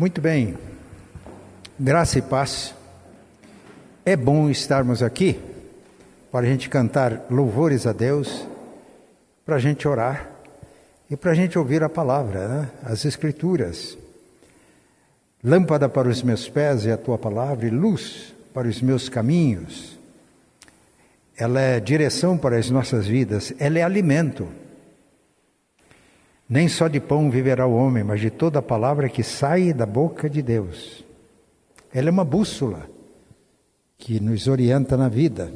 Muito bem, graça e paz. É bom estarmos aqui para a gente cantar louvores a Deus, para a gente orar e para a gente ouvir a palavra, né? as Escrituras. Lâmpada para os meus pés é a tua palavra e luz para os meus caminhos. Ela é direção para as nossas vidas, ela é alimento. Nem só de pão viverá o homem, mas de toda a palavra que sai da boca de Deus. Ela é uma bússola que nos orienta na vida.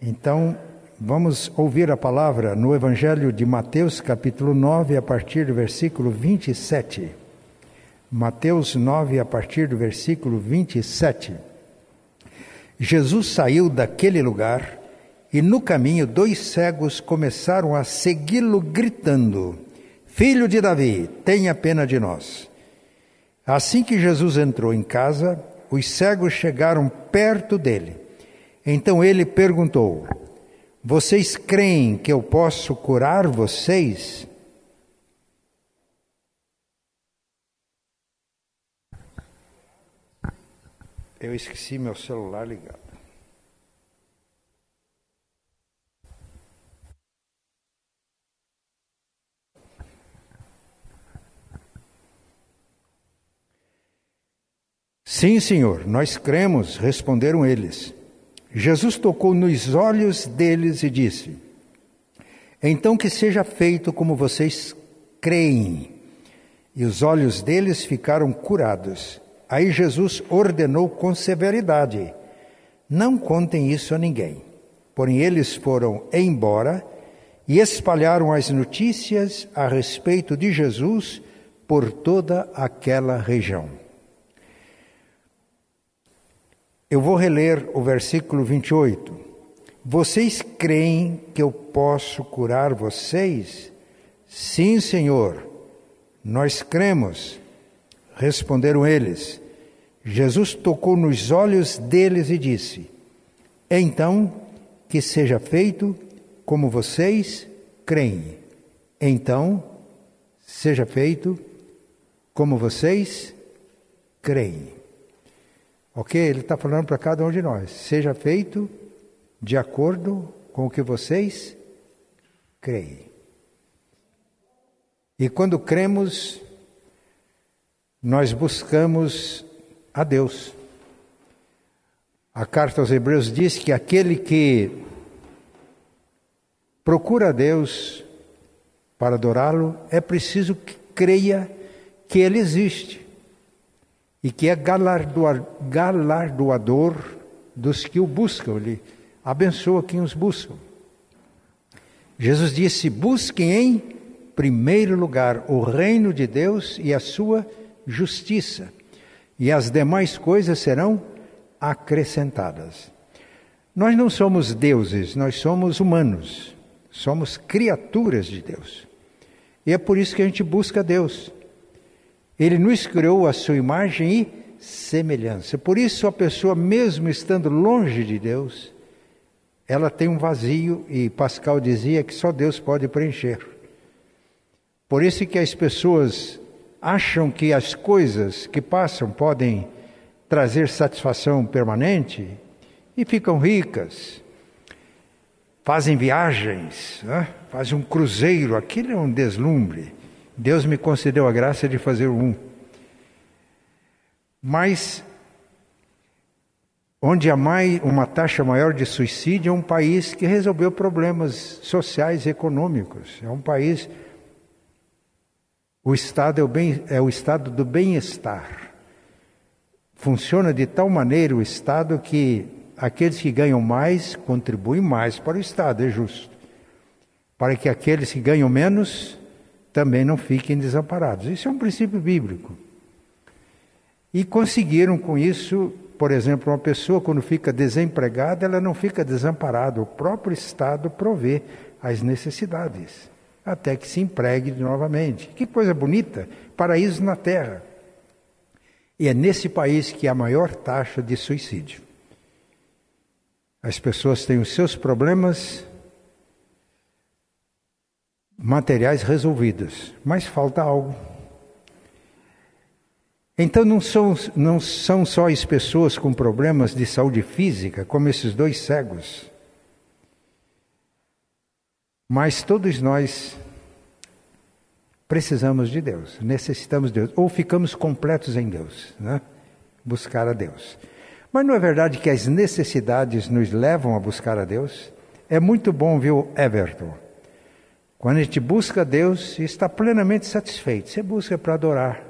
Então, vamos ouvir a palavra no Evangelho de Mateus, capítulo 9, a partir do versículo 27. Mateus 9, a partir do versículo 27. Jesus saiu daquele lugar e no caminho dois cegos começaram a segui-lo gritando: Filho de Davi, tenha pena de nós. Assim que Jesus entrou em casa, os cegos chegaram perto dele. Então ele perguntou: Vocês creem que eu posso curar vocês? Eu esqueci meu celular ligado. Sim, senhor, nós cremos, responderam eles. Jesus tocou nos olhos deles e disse: Então que seja feito como vocês creem. E os olhos deles ficaram curados. Aí Jesus ordenou com severidade: Não contem isso a ninguém. Porém, eles foram embora e espalharam as notícias a respeito de Jesus por toda aquela região. Eu vou reler o versículo 28. Vocês creem que eu posso curar vocês? Sim, Senhor, nós cremos. Responderam eles. Jesus tocou nos olhos deles e disse: Então, que seja feito como vocês creem. Então, seja feito como vocês creem. Ok? Ele está falando para cada um de nós. Seja feito de acordo com o que vocês creem. E quando cremos, nós buscamos a Deus. A carta aos Hebreus diz que aquele que procura a Deus para adorá-lo, é preciso que creia que Ele existe e que é galardoador dos que o buscam. Ele abençoa quem os busca. Jesus disse: busquem em primeiro lugar o reino de Deus e a sua justiça, e as demais coisas serão acrescentadas. Nós não somos deuses, nós somos humanos, somos criaturas de Deus. E é por isso que a gente busca Deus. Ele nos criou a sua imagem e semelhança. Por isso, a pessoa, mesmo estando longe de Deus, ela tem um vazio e Pascal dizia que só Deus pode preencher. Por isso que as pessoas acham que as coisas que passam podem trazer satisfação permanente e ficam ricas, fazem viagens, né? fazem um cruzeiro, aquilo é um deslumbre. Deus me concedeu a graça de fazer um. Mas onde há mais, uma taxa maior de suicídio é um país que resolveu problemas sociais e econômicos. É um país. O Estado é o, bem, é o estado do bem-estar. Funciona de tal maneira o Estado que aqueles que ganham mais contribuem mais para o Estado, é justo. Para que aqueles que ganham menos também não fiquem desamparados. Isso é um princípio bíblico. E conseguiram com isso, por exemplo, uma pessoa quando fica desempregada, ela não fica desamparada, o próprio Estado provê as necessidades, até que se empregue novamente. Que coisa bonita, paraíso na terra. E é nesse país que há a maior taxa de suicídio. As pessoas têm os seus problemas materiais resolvidos, mas falta algo. Então não são, não são só as pessoas com problemas de saúde física, como esses dois cegos, mas todos nós precisamos de Deus, necessitamos de Deus, ou ficamos completos em Deus, né? buscar a Deus. Mas não é verdade que as necessidades nos levam a buscar a Deus? É muito bom, viu, Everton? Quando a gente busca Deus está plenamente satisfeito, você busca para adorar,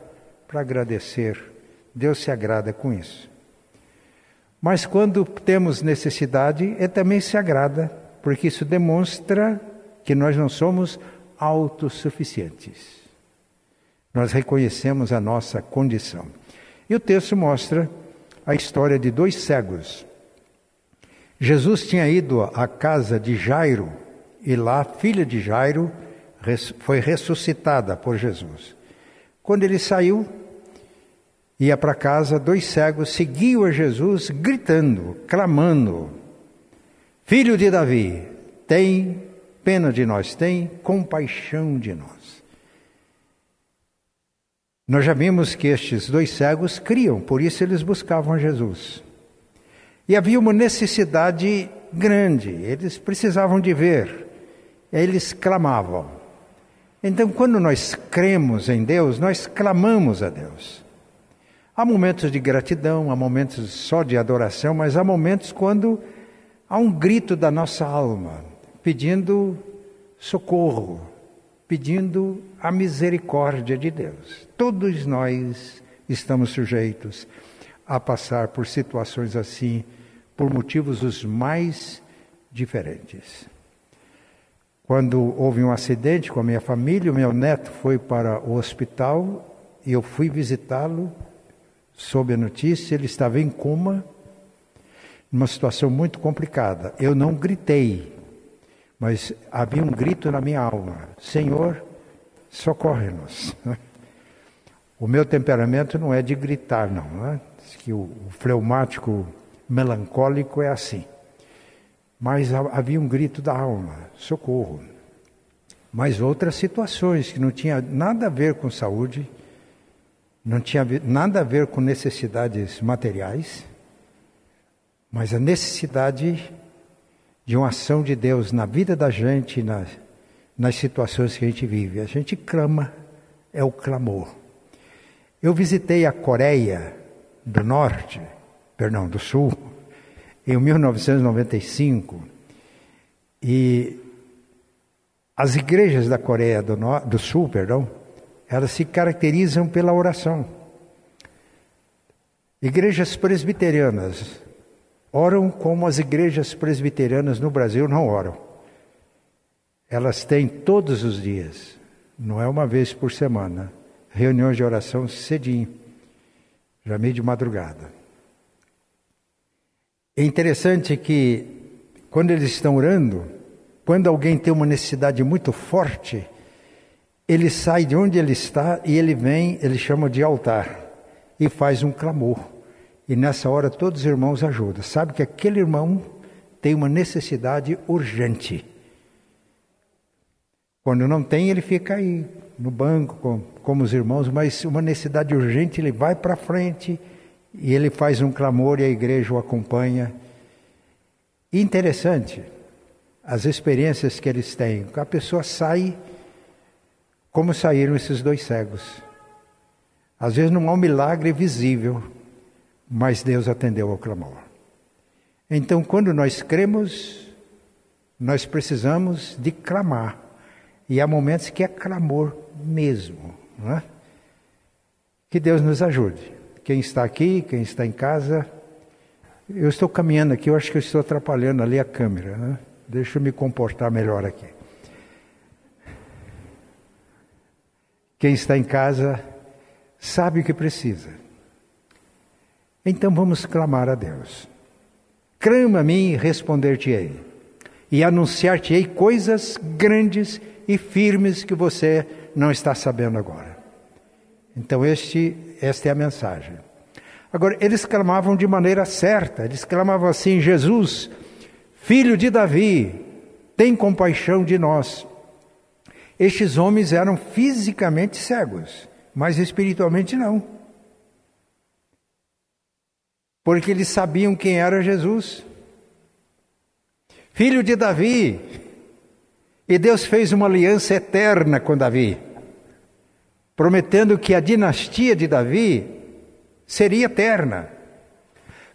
para agradecer. Deus se agrada com isso. Mas quando temos necessidade, Ele também se agrada, porque isso demonstra que nós não somos autossuficientes. Nós reconhecemos a nossa condição. E o texto mostra a história de dois cegos. Jesus tinha ido à casa de Jairo e lá filha de Jairo foi ressuscitada por Jesus. Quando ele saiu, ia para casa, dois cegos seguiam a Jesus gritando, clamando: Filho de Davi, tem pena de nós, tem compaixão de nós. Nós já vimos que estes dois cegos criam, por isso eles buscavam Jesus. E havia uma necessidade grande, eles precisavam de ver, eles clamavam. Então, quando nós cremos em Deus, nós clamamos a Deus. Há momentos de gratidão, há momentos só de adoração, mas há momentos quando há um grito da nossa alma, pedindo socorro, pedindo a misericórdia de Deus. Todos nós estamos sujeitos a passar por situações assim, por motivos os mais diferentes. Quando houve um acidente com a minha família, o meu neto foi para o hospital e eu fui visitá-lo. Soube a notícia, ele estava em coma, numa situação muito complicada. Eu não gritei, mas havia um grito na minha alma: Senhor, socorre-nos. O meu temperamento não é de gritar, não. Né? Que o, o fleumático melancólico é assim. Mas havia um grito da alma: socorro. Mas outras situações que não tinha nada a ver com saúde, não tinha nada a ver com necessidades materiais, mas a necessidade de uma ação de Deus na vida da gente, nas, nas situações que a gente vive. A gente clama, é o clamor. Eu visitei a Coreia do Norte, perdão, do Sul, em 1995, e as igrejas da Coreia do, do Sul, perdão, elas se caracterizam pela oração. Igrejas presbiterianas, oram como as igrejas presbiterianas no Brasil não oram. Elas têm todos os dias, não é uma vez por semana, reuniões de oração cedinho, já meio de madrugada. É interessante que quando eles estão orando, quando alguém tem uma necessidade muito forte, ele sai de onde ele está e ele vem, ele chama de altar e faz um clamor. E nessa hora todos os irmãos ajudam. Sabe que aquele irmão tem uma necessidade urgente. Quando não tem, ele fica aí no banco com, como os irmãos, mas uma necessidade urgente, ele vai para frente e ele faz um clamor e a igreja o acompanha. Interessante as experiências que eles têm. A pessoa sai como saíram esses dois cegos. Às vezes não há um milagre visível, mas Deus atendeu ao clamor. Então, quando nós cremos, nós precisamos de clamar. E há momentos que é clamor mesmo. Não é? Que Deus nos ajude. Quem está aqui, quem está em casa. Eu estou caminhando aqui, eu acho que eu estou atrapalhando ali a câmera. Né? Deixa eu me comportar melhor aqui. Quem está em casa sabe o que precisa. Então vamos clamar a Deus. Clama a mim e responder-te-ei, e anunciar-te-ei coisas grandes e firmes que você não está sabendo agora. Então este, esta é a mensagem. Agora, eles clamavam de maneira certa, eles clamavam assim: Jesus, filho de Davi, tem compaixão de nós. Estes homens eram fisicamente cegos, mas espiritualmente não. porque eles sabiam quem era Jesus. Filho de Davi. E Deus fez uma aliança eterna com Davi, prometendo que a dinastia de Davi seria eterna.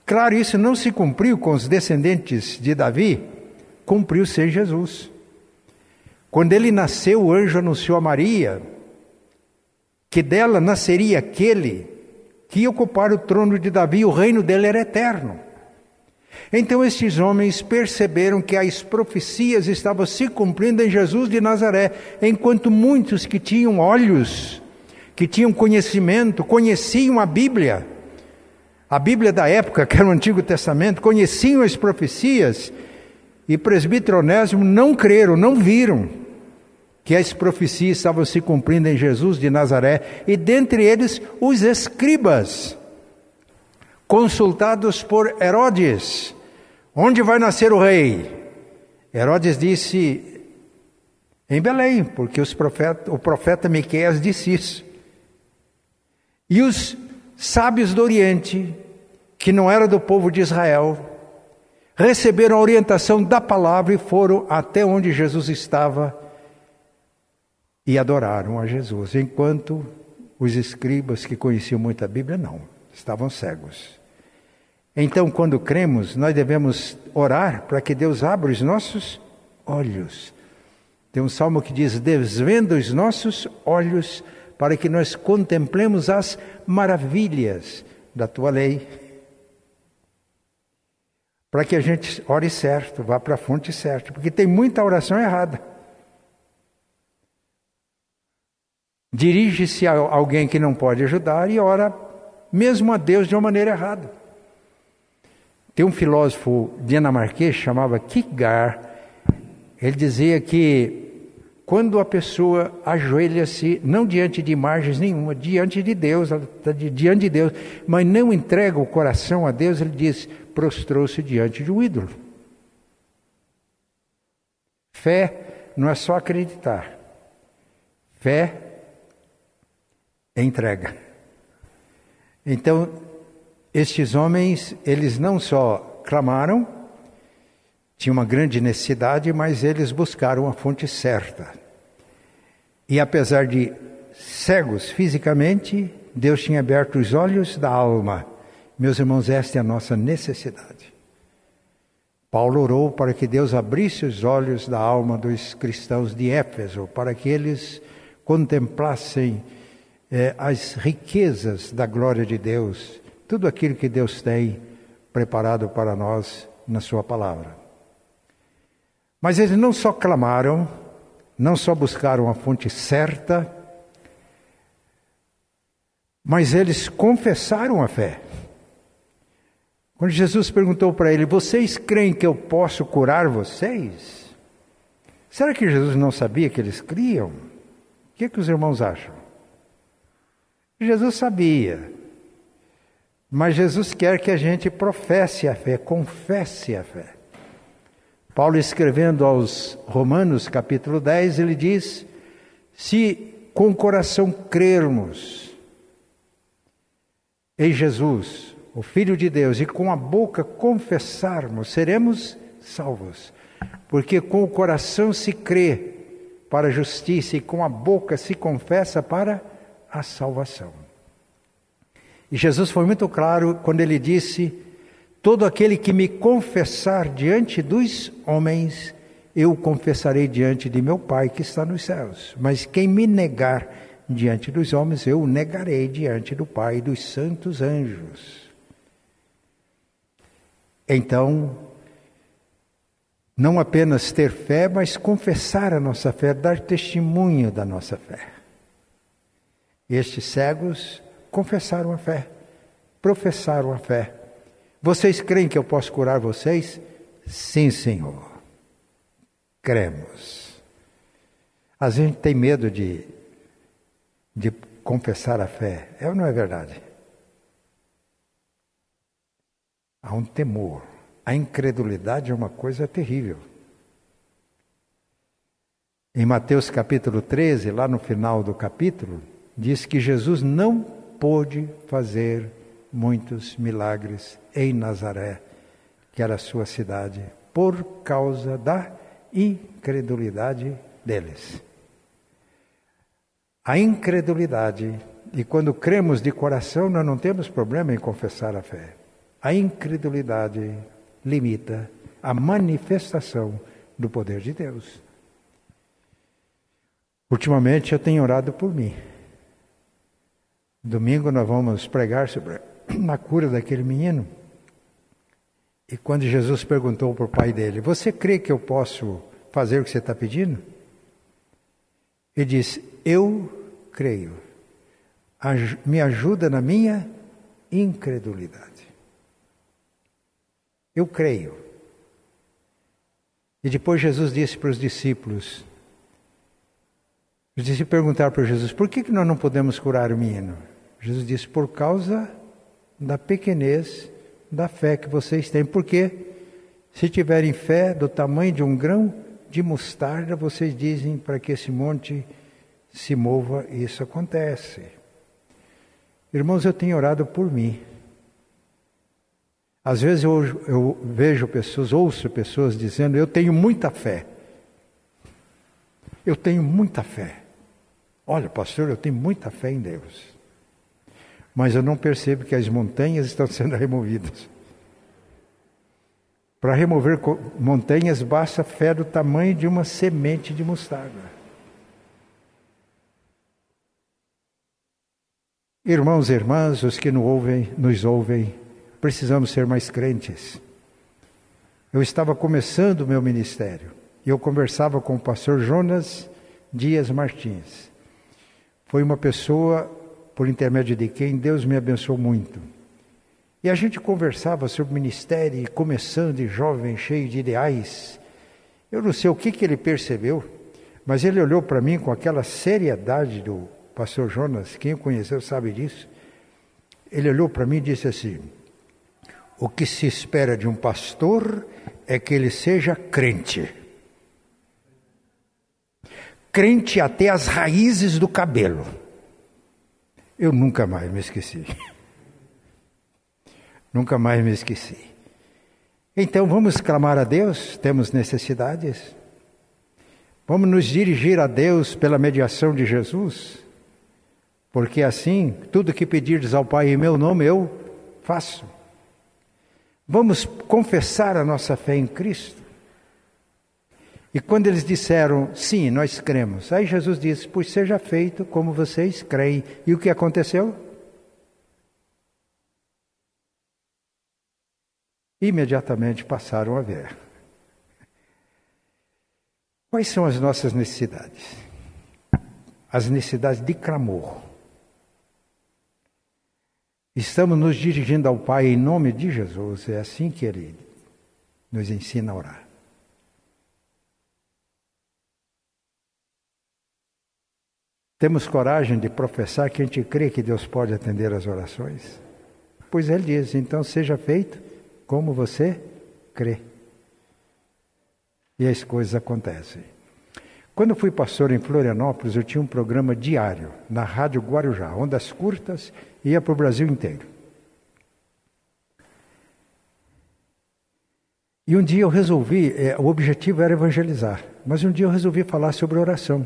Claro, isso não se cumpriu com os descendentes de Davi, cumpriu-se em Jesus. Quando ele nasceu, o anjo anunciou a Maria que dela nasceria aquele que ia ocupar o trono de Davi, o reino dele era eterno. Então estes homens perceberam que as profecias estavam se cumprindo em Jesus de Nazaré, enquanto muitos que tinham olhos, que tinham conhecimento, conheciam a Bíblia, a Bíblia da época, que era o Antigo Testamento, conheciam as profecias, e presbítero Onésimo não creram, não viram que as profecias estavam se cumprindo em Jesus de Nazaré, e dentre eles os escribas, consultados por Herodes, onde vai nascer o rei? Herodes disse em Belém, porque profeta, o profeta Miqueias disse isso. E os sábios do Oriente, que não era do povo de Israel, receberam a orientação da palavra e foram até onde Jesus estava e adoraram a Jesus, enquanto os escribas que conheciam muito a Bíblia não, estavam cegos. Então, quando cremos, nós devemos orar para que Deus abra os nossos olhos. Tem um salmo que diz: Desvenda os nossos olhos para que nós contemplemos as maravilhas da tua lei. Para que a gente ore certo, vá para a fonte certa, porque tem muita oração errada. Dirige-se a alguém que não pode ajudar e ora mesmo a Deus de uma maneira errada. Tem um filósofo dinamarquês chamava Kierkegaard, ele dizia que quando a pessoa ajoelha-se, não diante de imagens nenhuma, diante de Deus, diante de Deus, mas não entrega o coração a Deus, ele diz: prostrou-se diante de um ídolo. Fé não é só acreditar, fé é entrega. Então, estes homens, eles não só clamaram, tinha uma grande necessidade, mas eles buscaram a fonte certa. E apesar de cegos fisicamente, Deus tinha aberto os olhos da alma. Meus irmãos, esta é a nossa necessidade. Paulo orou para que Deus abrisse os olhos da alma dos cristãos de Éfeso, para que eles contemplassem eh, as riquezas da glória de Deus tudo aquilo que Deus tem preparado para nós na Sua palavra. Mas eles não só clamaram, não só buscaram a fonte certa, mas eles confessaram a fé. Quando Jesus perguntou para ele: Vocês creem que eu posso curar vocês? Será que Jesus não sabia que eles criam? O que, que os irmãos acham? Jesus sabia. Mas Jesus quer que a gente professe a fé, confesse a fé. Paulo escrevendo aos Romanos, capítulo 10, ele diz: Se com o coração crermos em Jesus, o Filho de Deus, e com a boca confessarmos, seremos salvos. Porque com o coração se crê para a justiça e com a boca se confessa para a salvação. E Jesus foi muito claro quando ele disse: Todo aquele que me confessar diante dos homens, eu confessarei diante de meu Pai que está nos céus. Mas quem me negar diante dos homens, eu o negarei diante do Pai e dos santos anjos. Então, não apenas ter fé, mas confessar a nossa fé, dar testemunho da nossa fé. Estes cegos confessaram a fé, professaram a fé. Vocês creem que eu posso curar vocês? Sim, Senhor. Cremos. A gente tem medo de, de confessar a fé. É ou não é verdade? Há um temor. A incredulidade é uma coisa terrível. Em Mateus capítulo 13, lá no final do capítulo, diz que Jesus não pôde fazer muitos milagres em Nazaré, que era sua cidade, por causa da incredulidade deles. A incredulidade, e quando cremos de coração, nós não temos problema em confessar a fé. A incredulidade limita a manifestação do poder de Deus. Ultimamente eu tenho orado por mim. Domingo nós vamos pregar sobre a cura daquele menino. E quando Jesus perguntou para o pai dele: Você crê que eu posso fazer o que você está pedindo? Ele disse: Eu creio. Me ajuda na minha incredulidade. Eu creio. E depois Jesus disse para os discípulos: Os discípulos perguntaram para Jesus: Por que, que nós não podemos curar o menino? Jesus disse: Por causa da pequenez da fé que vocês têm. Porque se tiverem fé do tamanho de um grão de mostarda, vocês dizem para que esse monte se mova e isso acontece. Irmãos, eu tenho orado por mim. Às vezes eu, eu vejo pessoas, ouço pessoas dizendo: Eu tenho muita fé. Eu tenho muita fé. Olha, pastor, eu tenho muita fé em Deus mas eu não percebo que as montanhas estão sendo removidas. Para remover montanhas basta fé do tamanho de uma semente de mostarda. Irmãos e irmãs, os que nos ouvem, nos ouvem, precisamos ser mais crentes. Eu estava começando o meu ministério e eu conversava com o pastor Jonas Dias Martins. Foi uma pessoa por intermédio de quem Deus me abençoou muito. E a gente conversava sobre o ministério, começando jovem, cheio de ideais. Eu não sei o que, que ele percebeu, mas ele olhou para mim com aquela seriedade do pastor Jonas, quem o conheceu sabe disso. Ele olhou para mim e disse assim: O que se espera de um pastor é que ele seja crente. Crente até as raízes do cabelo. Eu nunca mais me esqueci. nunca mais me esqueci. Então vamos clamar a Deus, temos necessidades. Vamos nos dirigir a Deus pela mediação de Jesus, porque assim, tudo que pedirdes ao Pai em meu nome eu faço. Vamos confessar a nossa fé em Cristo. E quando eles disseram, sim, nós cremos, aí Jesus disse, pois seja feito como vocês creem. E o que aconteceu? Imediatamente passaram a ver. Quais são as nossas necessidades? As necessidades de clamor. Estamos nos dirigindo ao Pai em nome de Jesus, é assim que Ele nos ensina a orar. Temos coragem de professar que a gente crê que Deus pode atender as orações? Pois ele diz: então seja feito como você crê. E as coisas acontecem. Quando fui pastor em Florianópolis, eu tinha um programa diário na Rádio Guarujá, ondas curtas, ia para o Brasil inteiro. E um dia eu resolvi, é, o objetivo era evangelizar, mas um dia eu resolvi falar sobre oração.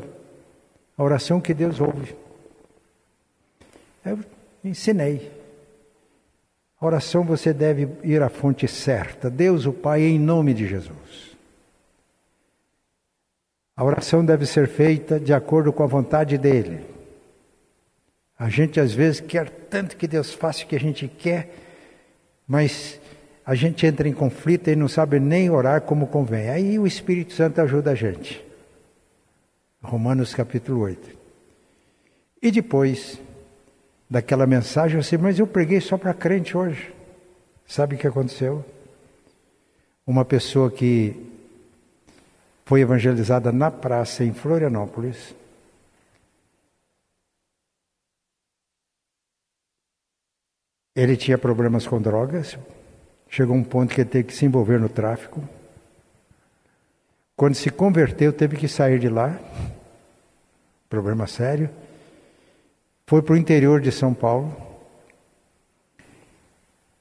A oração que Deus ouve. Eu ensinei. A oração você deve ir à fonte certa. Deus, o Pai, em nome de Jesus. A oração deve ser feita de acordo com a vontade dEle. A gente às vezes quer tanto que Deus faça o que a gente quer, mas a gente entra em conflito e não sabe nem orar como convém. Aí o Espírito Santo ajuda a gente. Romanos capítulo 8. E depois daquela mensagem, eu disse, mas eu preguei só para crente hoje. Sabe o que aconteceu? Uma pessoa que foi evangelizada na praça em Florianópolis. Ele tinha problemas com drogas, chegou um ponto que ele teve que se envolver no tráfico. Quando se converteu, teve que sair de lá, problema sério. Foi para o interior de São Paulo.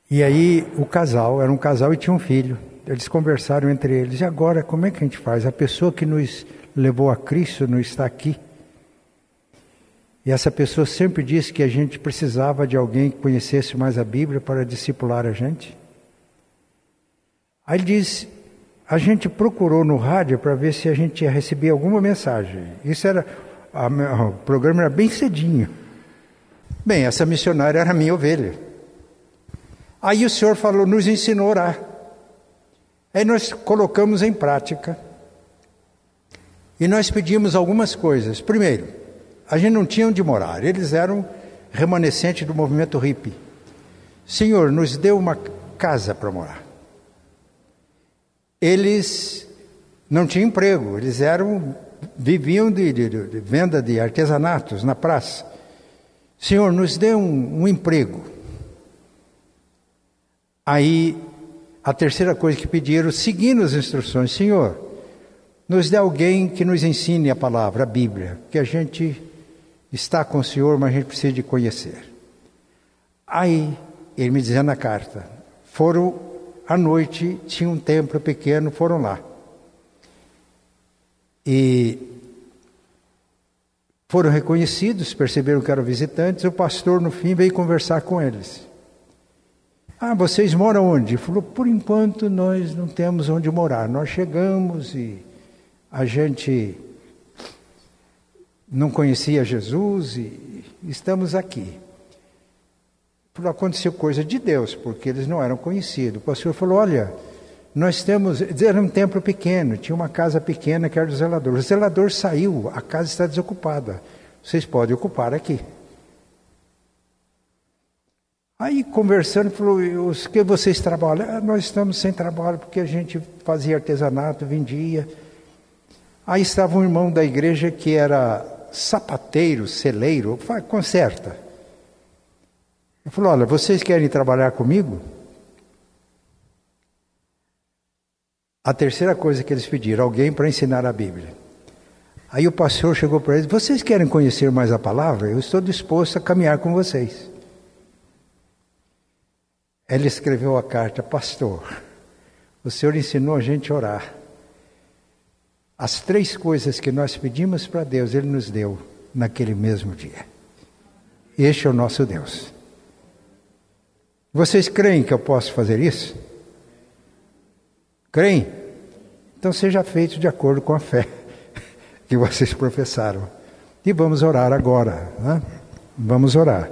E aí o casal, era um casal e tinha um filho. Eles conversaram entre eles. E agora, como é que a gente faz? A pessoa que nos levou a Cristo não está aqui. E essa pessoa sempre disse que a gente precisava de alguém que conhecesse mais a Bíblia para discipular a gente. Aí ele diz: a gente procurou no rádio para ver se a gente ia receber alguma mensagem. Isso era. A, o programa era bem cedinho. Bem, essa missionária era minha ovelha. Aí o senhor falou, nos ensinou a orar. Aí nós colocamos em prática. E nós pedimos algumas coisas. Primeiro, a gente não tinha onde morar. Eles eram remanescentes do movimento hippie. Senhor, nos deu uma casa para morar eles não tinham emprego, eles eram viviam de, de, de venda de artesanatos na praça. Senhor, nos dê um, um emprego. Aí, a terceira coisa que pediram, seguindo as instruções, Senhor, nos dê alguém que nos ensine a palavra, a Bíblia, que a gente está com o Senhor, mas a gente precisa de conhecer. Aí, ele me dizia na carta, foram à noite tinha um templo pequeno, foram lá. E foram reconhecidos, perceberam que eram visitantes, o pastor no fim veio conversar com eles. Ah, vocês moram onde? Ele falou, por enquanto nós não temos onde morar. Nós chegamos e a gente não conhecia Jesus e estamos aqui aconteceu coisa de Deus, porque eles não eram conhecidos. O pastor falou: Olha, nós temos. Era um templo pequeno, tinha uma casa pequena que era do zelador. O zelador saiu, a casa está desocupada. Vocês podem ocupar aqui. Aí conversando, falou: os que vocês trabalham? Ah, nós estamos sem trabalho porque a gente fazia artesanato, vendia. Aí estava um irmão da igreja que era sapateiro, celeiro, conserta. Ele falou: Olha, vocês querem trabalhar comigo? A terceira coisa que eles pediram, alguém para ensinar a Bíblia. Aí o pastor chegou para eles: Vocês querem conhecer mais a palavra? Eu estou disposto a caminhar com vocês. Ele escreveu a carta: Pastor, o Senhor ensinou a gente a orar. As três coisas que nós pedimos para Deus, Ele nos deu naquele mesmo dia. Este é o nosso Deus. Vocês creem que eu posso fazer isso? Creem? Então seja feito de acordo com a fé que vocês professaram. E vamos orar agora. Né? Vamos orar.